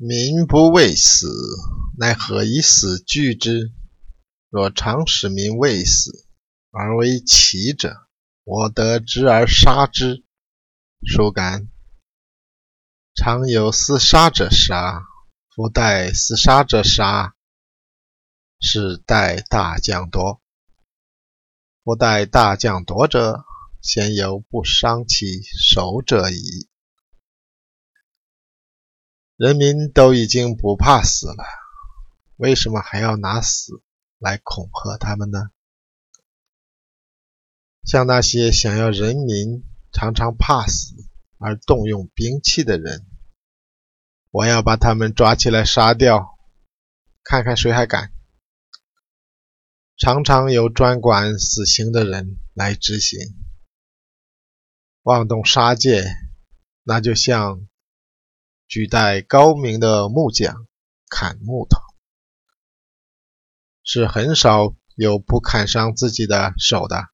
民不畏死，奈何以死惧之？若常使民畏死，而为奇者，我得之而杀之，孰敢？常有厮杀者杀，夫待厮杀者杀，是待大将夺。夫待大将夺者，先有不伤其手者矣。人民都已经不怕死了，为什么还要拿死来恐吓他们呢？像那些想要人民常常怕死而动用兵器的人，我要把他们抓起来杀掉，看看谁还敢！常常有专管死刑的人来执行，妄动杀戒，那就像……举带高明的木匠砍木头，是很少有不砍伤自己的手的。